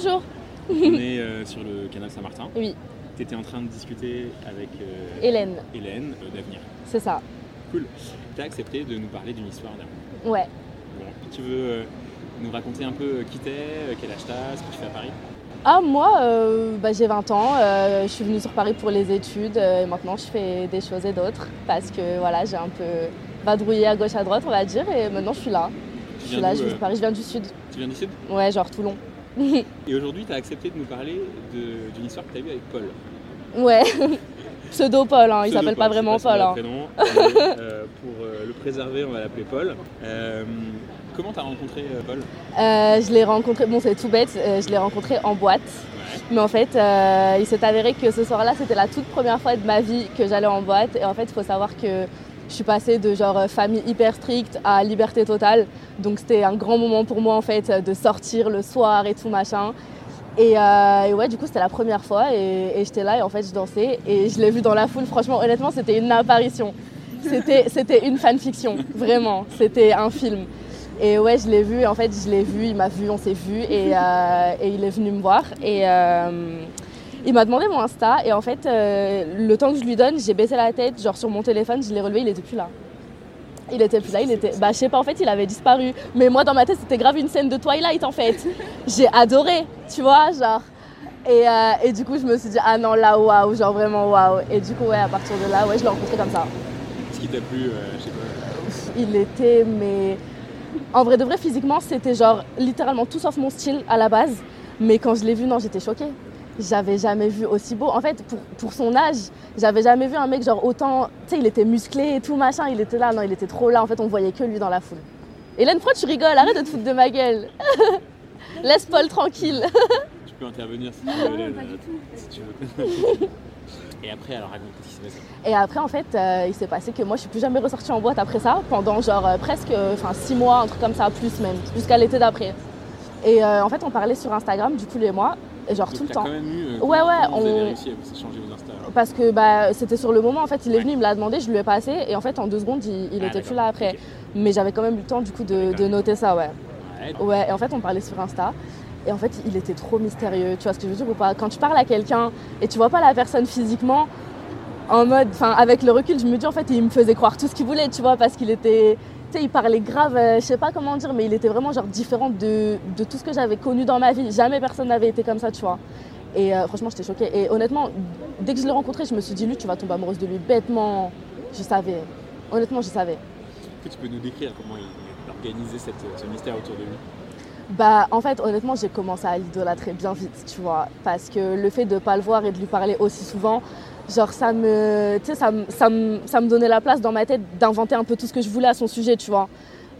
Bonjour. On est euh, sur le canal Saint-Martin. Oui, Tu étais en train de discuter avec euh, Hélène, Hélène euh, d'avenir. c'est ça. Cool. Tu as accepté de nous parler d'une histoire d'amour. Ouais. Bon, tu veux nous raconter un peu qui t'es, quel âge t'as, ce que tu fais à Paris? Ah, moi, bah, j'ai 20 ans. je suis venue sur Paris pour les études. et maintenant, je fais des choses et d'autres. Parce que voilà, j'ai un peu vadrouillé à gauche, à droite, on va dire. Et maintenant, je suis là. Je suis là, je sur Paris. Je viens du sud. Tu viens du Sud? Ouais, genre Toulon. Et aujourd'hui, tu as accepté de nous parler d'une histoire que tu as eue avec Paul. Ouais. Pseudo Paul, hein, il s'appelle pas vraiment Paul. hein. prénom, euh, pour euh, le préserver, on va l'appeler Paul. Euh, comment tu as rencontré euh, Paul? Je l'ai rencontré, bon c'est tout bête, je l'ai rencontré en boîte. Ouais. Mais en fait, il s'est avéré que ce soir-là, c'était la toute première fois de ma vie que j'allais en boîte. Et en fait, il faut savoir que je suis passée de genre euh, famille hyper stricte à liberté totale. Donc c'était un grand moment pour moi en fait de sortir le soir et tout machin. Et, euh, ouais, du coup, c'était la première fois et, j'étais là et en fait, je dansais et je l'ai vu dans la foule. Franchement, honnêtement, c'était une apparition. C'était, une fanfiction, vraiment. C'était un film. Et ouais, je l'ai vu, en fait, je l'ai vu, il m'a vu, on s'est vu et, euh, il est venu me voir. Et euh, il m'a demandé mon Insta et en fait, euh, le temps que je lui donne, j'ai baissé la tête, genre sur mon téléphone, je l'ai relevé, il était plus là. Il était plus là, il était. Bah, je sais pas, en fait, il avait disparu. Mais moi, dans ma tête, c'était grave une scène de Twilight, en fait. J'ai adoré, tu vois, genre. Et, euh, et du coup, je me suis dit, ah non, là, waouh, genre vraiment waouh. Et du coup, ouais, à partir de là, ouais, je l'ai rencontré comme ça. Ce qui t'a plu, euh, je sais pas. Il était, mais. En vrai de vrai, physiquement, c'était genre littéralement tout sauf mon style à la base. Mais quand je l'ai vu, non, j'étais choquée. J'avais jamais vu aussi beau. En fait, pour, pour son âge, j'avais jamais vu un mec genre autant. Tu sais, il était musclé et tout machin. Il était là, non, il était trop là. En fait, on voyait que lui dans la foule. Hélène, pourquoi tu rigoles Arrête de te foutre de ma gueule. Laisse Paul tranquille. Tu peux intervenir si tu veux. Hélène, euh, si tu veux. Et après, alors raconte ce qui s'est passé. Et après, en fait, euh, il s'est passé que moi, je suis plus jamais ressortie en boîte après ça, pendant genre euh, presque, enfin six mois, un truc comme ça, plus même, jusqu'à l'été d'après. Et euh, en fait, on parlait sur Instagram, du coup, les mois, et genre Donc, tout le temps. quand même eu. euh, Ouais, ouais, on- vos Insta Parce que bah, c'était sur le moment, en fait, il est venu, il me l'a demandé, je lui ai passé, et en fait, en deux secondes, il, il Ah, était plus là après. Mais j'avais quand même eu le temps, du coup, de, de noter ça, ouais. Ouais. Ouais, et en fait, on parlait sur Insta. Et en fait, il était trop mystérieux. Tu vois ce que je veux dire ou pas? Quand tu parles à quelqu'un et tu vois pas la personne physiquement, en mode, enfin, avec le recul, je me dis en fait, il me faisait croire tout ce qu'il voulait, tu vois, parce qu'il était, sais, il parlait grave, euh, je sais pas comment dire, mais il était vraiment genre différent de, de tout ce que j'avais connu dans ma vie. Jamais personne n'avait été comme ça, tu vois. Et euh, franchement, j'étais choquée. Et honnêtement, dès que je l'ai rencontré, je me suis dit, lui, tu vas tomber amoureuse de lui bêtement. Je savais. Honnêtement, je savais. Est-ce que tu peux nous décrire comment il il organisait cette, ce mystère autour de lui? Bah, en fait, honnêtement, j'ai commencé à l'idolâtrer bien vite, tu vois. Parce que le fait de ne pas le voir et de lui parler aussi souvent, genre, ça me, ça, ça, me- ça me donnait la place dans ma tête d'inventer un peu tout ce que je voulais à son sujet, tu vois.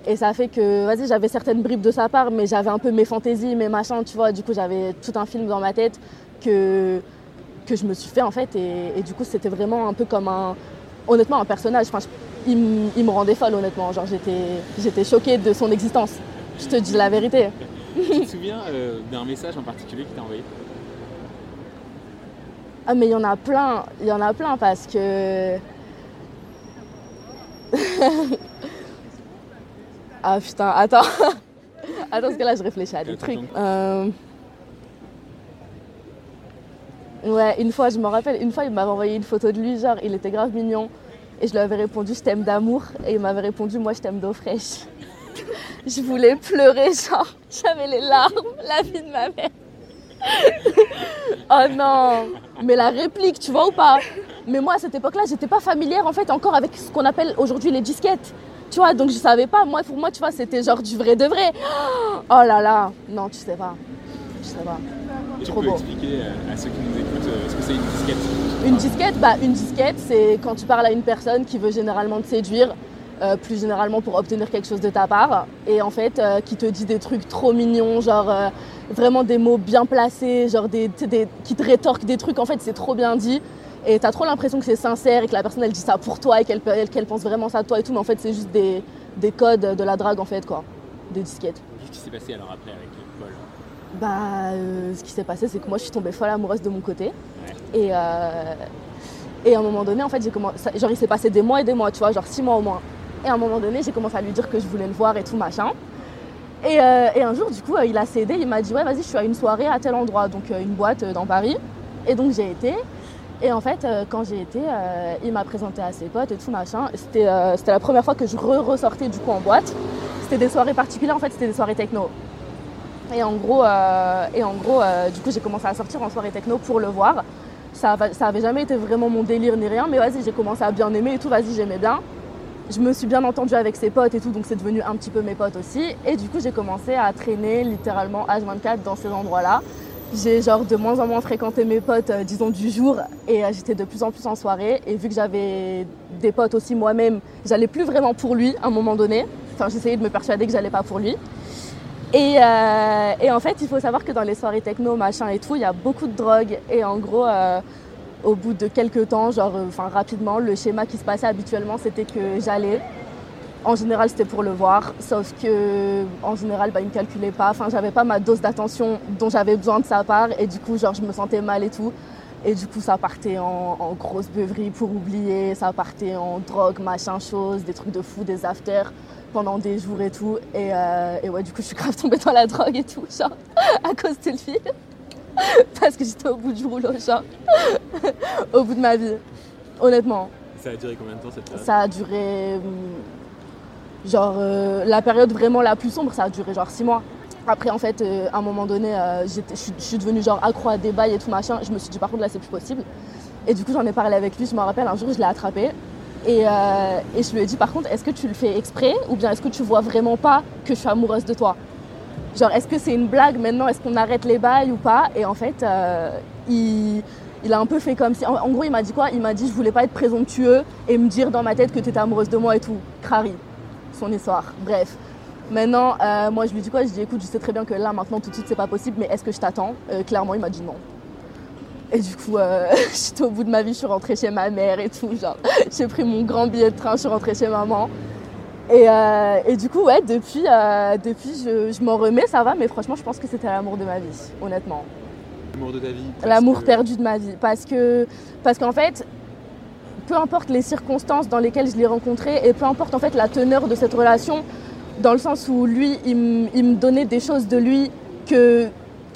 Et ça fait que, vas-y, j'avais certaines bribes de sa part, mais j'avais un peu mes fantaisies, mes machins, tu vois. Du coup, j'avais tout un film dans ma tête que, que je me suis fait, en fait. Et, et du coup, c'était vraiment un peu comme un, honnêtement, un personnage. Enfin, il, me- il me rendait folle, honnêtement. Genre, j'étais, choquée de son existence. Je te dis la vérité. Tu te souviens euh, d'un message en particulier qu'il t'a envoyé? Ah mais il y en a plein, il y en a plein parce que... ah putain, attends. attends, parce que là je réfléchis à des trucs. Euh, Ouais, une fois, je me rappelle, une fois il m'avait envoyé une photo de lui, genre il était grave mignon. Et je lui avais répondu je t'aime d'amour. Et il m'avait répondu moi je t'aime d'eau fraîche. je voulais pleurer, genre j'avais les larmes, la vie de ma mère. Oh non Mais la réplique, tu vois ou pas? Mais moi, à cette époque-là, j'étais pas familière en fait encore avec ce qu'on appelle aujourd'hui les disquettes. Tu vois, donc je savais pas. Moi, pour moi, tu vois, c'était genre du vrai de vrai. Oh là là Non, tu sais pas. Tu sais pas. Et tu Trop peux beau. expliquer euh, à ceux qui nous écoutent euh, ce que c'est une disquette? Une disquette, bah, une disquette, c'est quand tu parles à une personne qui veut généralement te séduire, euh, plus généralement pour obtenir quelque chose de ta part, et en fait, euh, qui te dit des trucs trop mignons, genre euh, vraiment des mots bien placés, genre des, qui te rétorquent des trucs, en fait, c'est trop bien dit. Et t'as trop l'impression que c'est sincère et que la personne elle dit ça pour toi et qu'elle elle- qu'elle pense vraiment ça de toi et tout, mais en fait, c'est juste des, des codes de la drague, en fait, quoi. Des disquettes. Qu'est-ce qui s'est passé alors après avec Paul Bah, ce qui s'est passé, c'est que moi, je suis tombée folle amoureuse de mon côté. Et, et à un moment donné, en fait, j'ai commencé. Genre, il s'est passé des mois et des mois, tu vois, genre six mois au moins. Et à un moment donné, j'ai commencé à lui dire que je voulais le voir et tout machin. Et, euh, un jour, du coup, euh, il a cédé, il m'a dit Ouais, vas-y, je suis à une soirée à tel endroit, donc euh, une boîte dans Paris. Et donc j'ai été. Et en fait, quand j'ai été, il m'a présenté à ses potes et tout machin. C'était la première fois que je re-ressortais du coup en boîte. C'était des soirées particulières, en fait, c'était des soirées techno. Et en gros, et en gros du coup, j'ai commencé à sortir en soirée techno pour le voir. Ça, ça avait jamais été vraiment mon délire ni rien, mais vas-y, j'ai commencé à bien aimer et tout, vas-y, j'aimais bien. Je me suis bien entendue avec ses potes et tout, donc c'est devenu un petit peu mes potes aussi. Et du coup, j'ai commencé à traîner littéralement H24 dans ces endroits-là. J'ai genre de moins en moins fréquenté mes potes, euh, disons du jour, et euh, j'étais de plus en plus en soirée. Et vu que j'avais des potes aussi moi-même, j'allais plus vraiment pour lui à un moment donné. Enfin, j'essayais de me persuader que j'allais pas pour lui. Et, euh, et en fait, il faut savoir que dans les soirées techno, machin et tout, il y a beaucoup de drogue. Et en gros, au bout de quelques temps, genre, euh, enfin rapidement, le schéma qui se passait habituellement, c'était que j'allais. En général, c'était pour le voir, sauf que en général, bah, il ne calculait pas. Enfin, j'avais pas ma dose d'attention dont j'avais besoin de sa part, et du coup, je me sentais mal et tout. Et du coup, ça partait en, grosse beuverie pour oublier, ça partait en drogue, machin chose, des trucs de fou, des afters pendant des jours et tout. Et, euh, ouais, du coup, je suis grave tombée dans la drogue et tout, genre, à cause de lui. Parce que j'étais au bout du rouleau, genre, au bout de ma vie, honnêtement. Ça a duré combien de temps cette période? Ça a duré. hum, Genre, euh, la période vraiment la plus sombre, ça a duré genre six mois. Après, en fait, euh, à un moment donné, euh, je suis- devenue genre accro à des bails et tout machin. Je me suis dit, par contre, là, c'est plus possible. Et du coup, j'en ai parlé avec lui. Je me rappelle, un jour, je l'ai attrapé. Et, et je lui ai dit, par contre, est-ce que tu le fais exprès ou bien est-ce que tu vois vraiment pas que je suis amoureuse de toi? Genre, est-ce que c'est une blague maintenant? Est-ce qu'on arrête les bails ou pas? Et en fait, euh, il, il a un peu fait comme si. En, gros, il m'a dit quoi? Il m'a dit, je voulais pas être présomptueux et me dire dans ma tête que tu étais amoureuse de moi et tout. Crary, son histoire. Bref. Maintenant, euh, moi, je lui dis quoi? Je dis, écoute, je sais très bien que là, maintenant, tout de suite, c'est pas possible, mais est-ce que je t'attends? Euh, Clairement, il m'a dit non. Et du coup, j'étais au bout de ma vie, je suis rentrée chez ma mère et tout. Genre, j'ai pris mon grand billet de train, je suis rentrée chez maman. Et, euh, et du coup, ouais, depuis, euh, depuis je, je m'en remets, ça va, mais franchement, je pense que c'était l'amour de ma vie, honnêtement. L'amour de ta vie L'amour que- perdu de ma vie. Parce que, parce qu'en fait, peu importe les circonstances dans lesquelles je l'ai rencontré et peu importe en fait la teneur de cette relation, dans le sens où lui, il me donnait des choses de lui que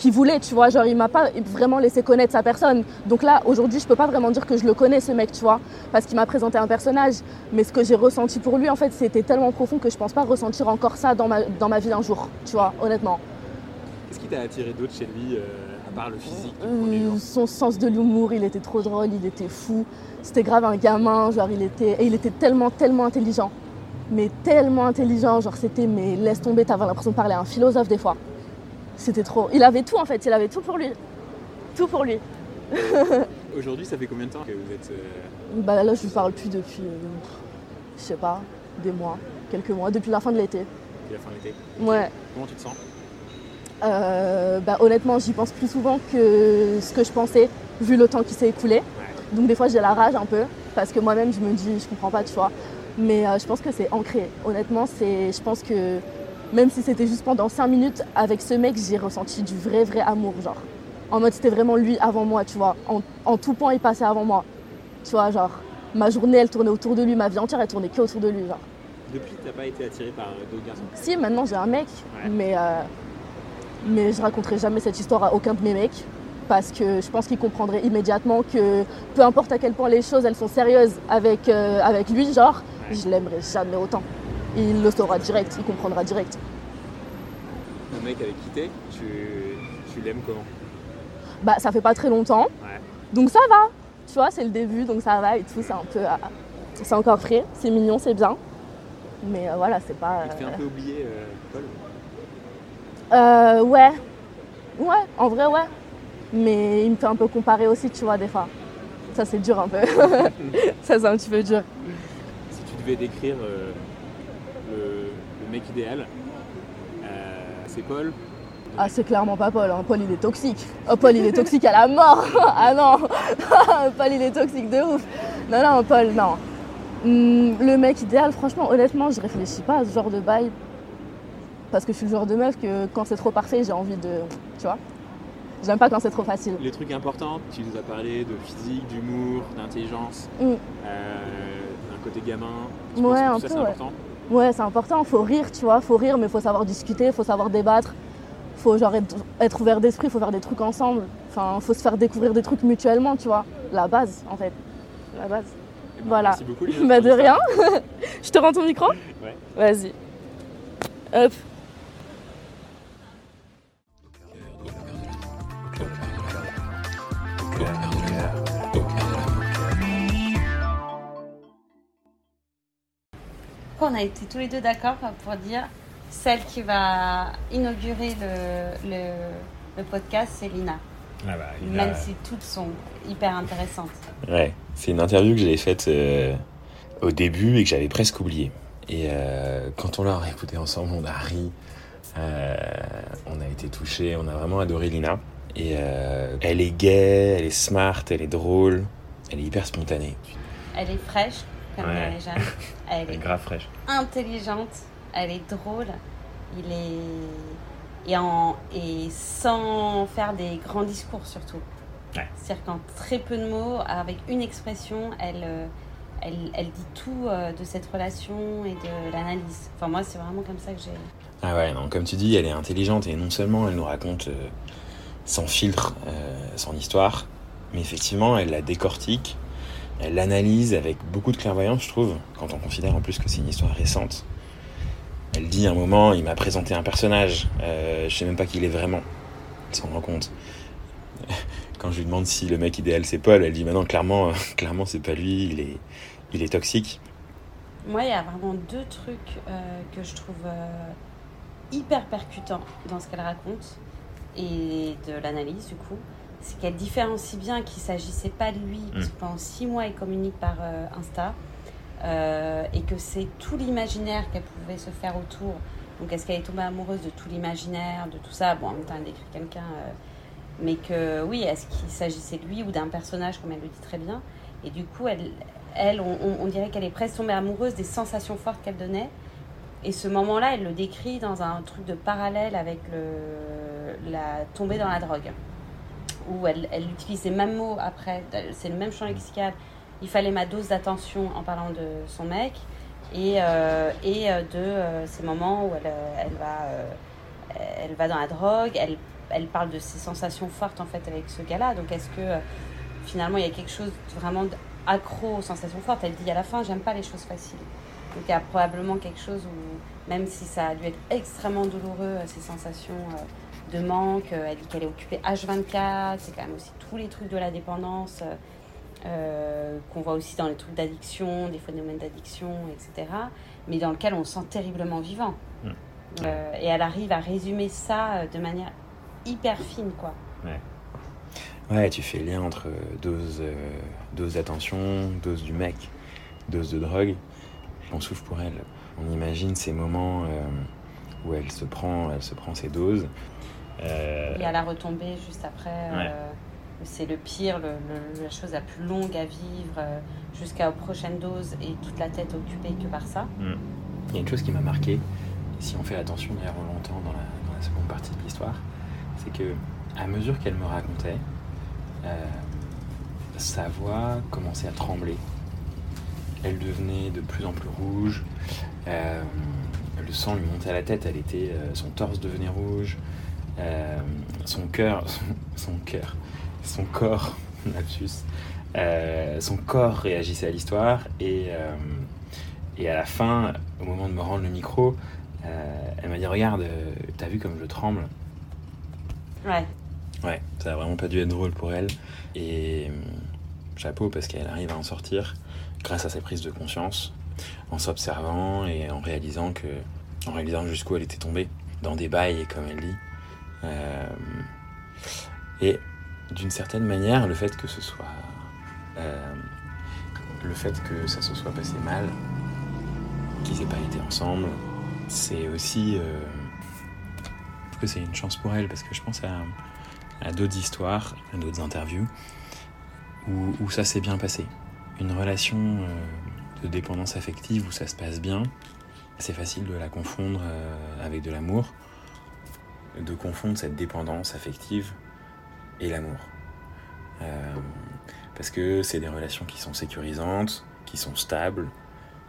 qu'il voulait, tu vois, genre il m'a pas vraiment laissé connaître sa personne. Donc là, aujourd'hui, je peux pas vraiment dire que je le connais ce mec, tu vois, parce qu'il m'a présenté un personnage, mais ce que j'ai ressenti pour lui en fait, c'était tellement profond que je pense pas ressentir encore ça dans ma dans ma vie un jour, tu vois, honnêtement. Qu'est-ce qui t'a attiré d'autre chez lui, euh, à part le physique Euh, son sens de l'humour, il était trop drôle, il était fou. C'était grave un gamin, genre il était, et il était tellement, tellement intelligent. Mais tellement intelligent, genre c'était, mais laisse tomber, t'avais l'impression de parler à un philosophe des fois. C'était trop. Il avait tout en fait, il avait tout pour lui. Tout pour lui. Aujourd'hui, ça fait combien de temps que vous êtes. euh, Bah là, je lui parle plus depuis, euh, je sais pas, des mois, quelques mois, depuis la fin de l'été. depuis la fin de l'été Ouais. Comment tu te sens? Euh, bah, honnêtement, j'y pense plus souvent que ce que je pensais, vu le temps qui s'est écoulé. Ouais. Donc des fois, j'ai la rage un peu, parce que moi-même, je me dis, je comprends pas, tu vois. Mais je pense que c'est ancré. Honnêtement, c'est, je pense que même si c'était juste pendant 5 minutes, avec ce mec, j'ai ressenti du vrai, vrai amour, genre. En mode, c'était vraiment lui avant moi, tu vois. En, en tout point, il passait avant moi. Tu vois, genre, ma journée, elle tournait autour de lui, ma vie entière, elle tournait que autour de lui, genre. Depuis, t'as pas été attiré par euh, d'autres garçons? Si, maintenant j'ai un mec, Ouais. mais, euh, mais je raconterai jamais cette histoire à aucun de mes mecs. Parce que je pense qu'il comprendrait immédiatement que peu importe à quel point les choses elles sont sérieuses avec, euh, avec lui, genre, Ouais. je l'aimerais jamais autant. Il le saura direct, il comprendra direct. Le mec avec qui t'es, tu, tu l'aimes comment? Bah ça fait pas très longtemps, Ouais. donc ça va. Tu vois, c'est le début, donc ça va et tout, c'est un peu. euh, c'est encore frais, c'est mignon, c'est bien. Mais euh, voilà, c'est pas. Il te fait un peu oublier euh, Paul? Euh, ouais. Ouais, en vrai, ouais. Mais il me fait un peu comparer aussi, tu vois, des fois. Ça, c'est dur un peu. ça, c'est un petit peu dur. Si tu devais décrire euh, le, le mec idéal, euh, c'est Paul. Ah, c'est clairement pas Paul. hein. Paul, il est toxique. Oh, Paul, il est toxique à la mort. ah non. Paul, il est toxique de ouf. Non, non, Paul, non. Hum, le mec idéal, franchement, honnêtement, je réfléchis pas à ce genre de bail. Parce que je suis le genre de meuf que quand c'est trop parfait, j'ai envie de. Tu vois J'aime pas quand c'est trop facile. Les trucs importants, tu nous as parlé de physique, d'humour, d'intelligence, Mm. euh, d'un côté gamin. Tu Ouais, que un tout ça peu, c'est ouais. important? Ouais, c'est important, faut rire, tu vois, faut rire, mais faut savoir discuter, faut savoir débattre, faut genre être, être ouvert d'esprit, faut faire des trucs ensemble. Enfin, faut se faire découvrir des trucs mutuellement, tu vois. La base, en fait. La base. Eh ben, Voilà. Merci beaucoup, Lina, Bah de rien. Je te rends ton micro? Ouais. Vas-y. Hop. On a été tous les deux d'accord pour dire celle qui va inaugurer le, le, le podcast, c'est Lina. Ah bah, Même si toutes sont hyper intéressantes. Ouais, c'est une interview que j'avais faite euh, au début et que j'avais presque oubliée. Et euh, quand on l'a réécouté ensemble, on a ri, euh, on a été touchés, on a vraiment adoré Lina. Et euh, elle est gaie, elle est smart, elle est drôle, elle est hyper spontanée. Elle est fraîche, comme Ouais. dirait Jeanne. Elle est grave fraîche. intelligente, elle est drôle, il est et, en, et sans faire des grands discours surtout. Ouais. C'est-à-dire qu'en très peu de mots, avec une expression, elle, euh, elle, elle dit tout euh, de cette relation et de l'analyse. Enfin moi c'est vraiment comme ça que j'ai... Ah ouais, non, comme tu dis, elle est intelligente et non seulement elle nous raconte euh, sans filtre euh, son histoire, mais effectivement elle la décortique, l'analyse avec beaucoup de clairvoyance, je trouve, quand on considère en plus que c'est une histoire récente. Elle dit à un moment, il m'a présenté un personnage, euh, je sais même pas qui il est vraiment, elle s'en rend compte. Quand je lui demande si le mec idéal c'est Paul, elle dit maintenant clairement, euh, clairement c'est pas lui, il est, il est toxique. Moi il y a vraiment deux trucs euh, que je trouve euh, hyper percutants dans ce qu'elle raconte et de l'analyse du coup. C'est qu'elle différencie bien qu'il s'agissait pas de lui, parce que pendant six mois il communique par euh, Insta. Euh, et que c'est tout l'imaginaire qu'elle pouvait se faire autour. Donc est-ce qu'elle est tombée amoureuse de tout l'imaginaire, de tout ça? Bon, en même temps, elle décrit quelqu'un, euh, mais que oui, est-ce qu'il s'agissait de lui ou d'un personnage, comme elle le dit très bien? Et du coup, elle, elle on, on- on dirait qu'elle est presque tombée amoureuse des sensations fortes qu'elle donnait. Et ce moment-là, elle le décrit dans un truc de parallèle avec le, la tombée dans la drogue, où elle, utilise les mêmes mots après, c'est le même champ lexical il fallait ma dose d'attention en parlant de son mec et, euh, et euh, de euh, ces moments où elle, elle, va, elle va dans la drogue, elle, elle parle de ses sensations fortes en fait avec ce gars-là. Donc est-ce que finalement il y a quelque chose vraiment accro aux sensations fortes? Elle dit à la fin j'aime pas les choses faciles. Donc il y a probablement quelque chose où même si ça a dû être extrêmement douloureux ces sensations de manque, euh, elle dit qu'elle est occupée H24, c'est quand même aussi tous les trucs de la dépendance. euh, euh, qu'on voit aussi dans les trucs d'addiction, des phénomènes d'addiction, etc. Mais dans lequel on se sent terriblement vivant. Mm. Euh, et elle arrive à résumer ça de manière hyper fine, quoi. Ouais, tu fais le lien entre dose, euh, dose d'attention, dose du mec, dose de drogue. On souffre pour elle. On imagine ces moments euh, où elle se prend, elle se prend ses doses. Euh, Et à la retombée juste après, euh, c'est le pire, le- le- la chose la plus longue à vivre, euh, jusqu'à aux prochaines doses et toute la tête occupée que par ça. Il y a une chose qui m'a marqué, si on fait attention d'ailleurs on l'entend dans la, dans la seconde partie de l'histoire, c'est que à mesure qu'elle me racontait, euh, sa voix commençait à trembler. Elle devenait de plus en plus rouge. euh, le sang lui montait à la tête. Elle était, euh, son torse devenait rouge. Euh, son cœur, son, son cœur, son corps, lapsus, euh, son corps réagissait à l'histoire et euh, et à la fin, au moment de me rendre le micro, elle m'a dit Regarde, t'as vu comme je tremble? Ouais, Ouais, ça a vraiment pas dû être drôle pour elle. Et chapeau parce qu'elle arrive à en sortir grâce à ses prises de conscience, en s'observant et en réalisant que, en réalisant jusqu'où elle était tombée dans des bails, comme elle dit. Euh, et d'une certaine manière, le fait que ce soit, euh, le fait que ça se soit passé mal, qu'ils aient pas été ensemble, c'est aussi euh, que c'est une chance pour elle parce que je pense à, d'autres histoires, à d'autres interviews où, ça s'est bien passé. Une relation de dépendance affective où ça se passe bien, c'est facile de la confondre avec de l'amour, de confondre cette dépendance affective et l'amour. Euh, parce que c'est des relations qui sont sécurisantes, qui sont stables,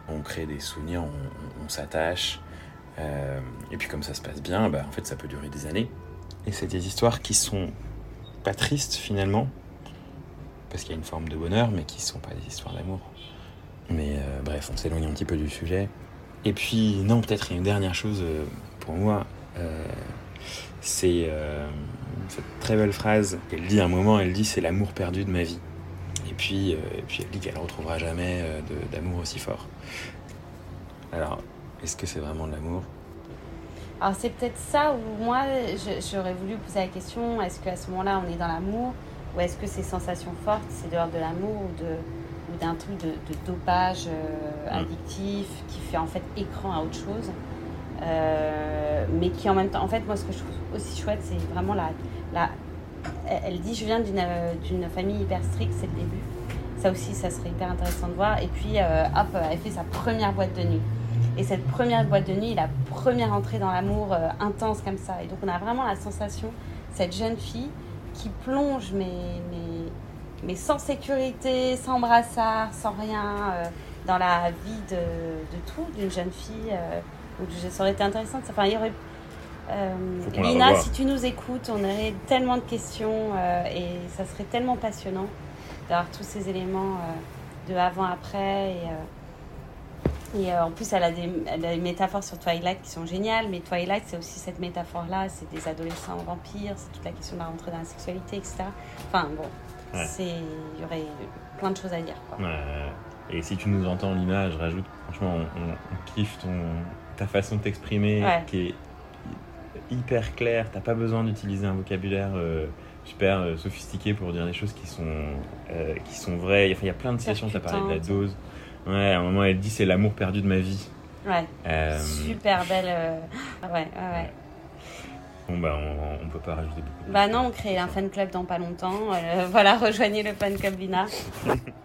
on crée des souvenirs, on, s'attache. Euh, et puis comme ça se passe bien, bah, en fait ça peut durer des années. Et c'est des histoires qui sont pas tristes finalement, parce qu'il y a une forme de bonheur, mais qui sont pas des histoires d'amour. Mais euh, bref, on s'éloigne un petit peu du sujet. Et puis, non, peut-être une dernière chose pour moi, c'est cette très belle phrase qu'elle dit à un moment, elle dit c'est l'amour perdu de ma vie. Et puis, puis elle dit qu'elle ne retrouvera jamais d'amour aussi fort. Alors, est-ce que c'est vraiment de l'amour? Alors c'est peut-être ça où moi j'aurais voulu poser la question, est-ce qu'à ce, moment-là on est dans l'amour? Ou est-ce que ces sensations fortes c'est dehors de l'amour ou de d'un truc de, dopage euh, mm. addictif qui fait en fait écran à autre chose? Euh, mais qui en même temps en fait moi ce que je trouve aussi chouette c'est vraiment la, la elle dit je viens d'une famille hyper stricte c'est le début ça aussi ça serait hyper intéressant de voir et puis euh, hop elle fait sa première boîte de nuit et cette première boîte de nuit, la première entrée dans l'amour euh, intense comme ça. Et donc on a vraiment la sensation, cette jeune fille qui plonge, mais, mais, mais sans sécurité, sans brassard, sans rien, euh, dans la vie de, de tout, d'une jeune fille. Euh, donc ça aurait été intéressant. Enfin, il y aurait. Lina, si tu nous écoutes, on aurait tellement de questions et ça serait tellement passionnant d'avoir tous ces éléments de avant-après. Et, et euh, en plus, elle a, des, des, métaphores sur Twilight qui sont géniales, mais Twilight, c'est aussi cette métaphore-là, c'est des adolescents vampires, c'est toute la question de la rentrée dans la sexualité, etc. Enfin, bon, c'est il y aurait plein de choses à dire. Quoi. Et si tu nous entends, Lina, je rajoute, franchement, on, kiffe ton, ta façon de t'exprimer, qui est hyper claire, t'as pas besoin d'utiliser un vocabulaire... Euh, super euh, sophistiqué pour dire des choses qui sont, qui sont vraies. Enfin, il y a plein de situations, tu as parlé de la dose. Ouais, à un moment, elle dit c'est l'amour perdu de ma vie. Ouais. Euh, Super belle. Euh, ouais, ouais, ouais. Bon, bah, on, on peut pas rajouter beaucoup. Bah, non, on crée un fan club dans pas longtemps. Euh, voilà, rejoignez le fan club Lina.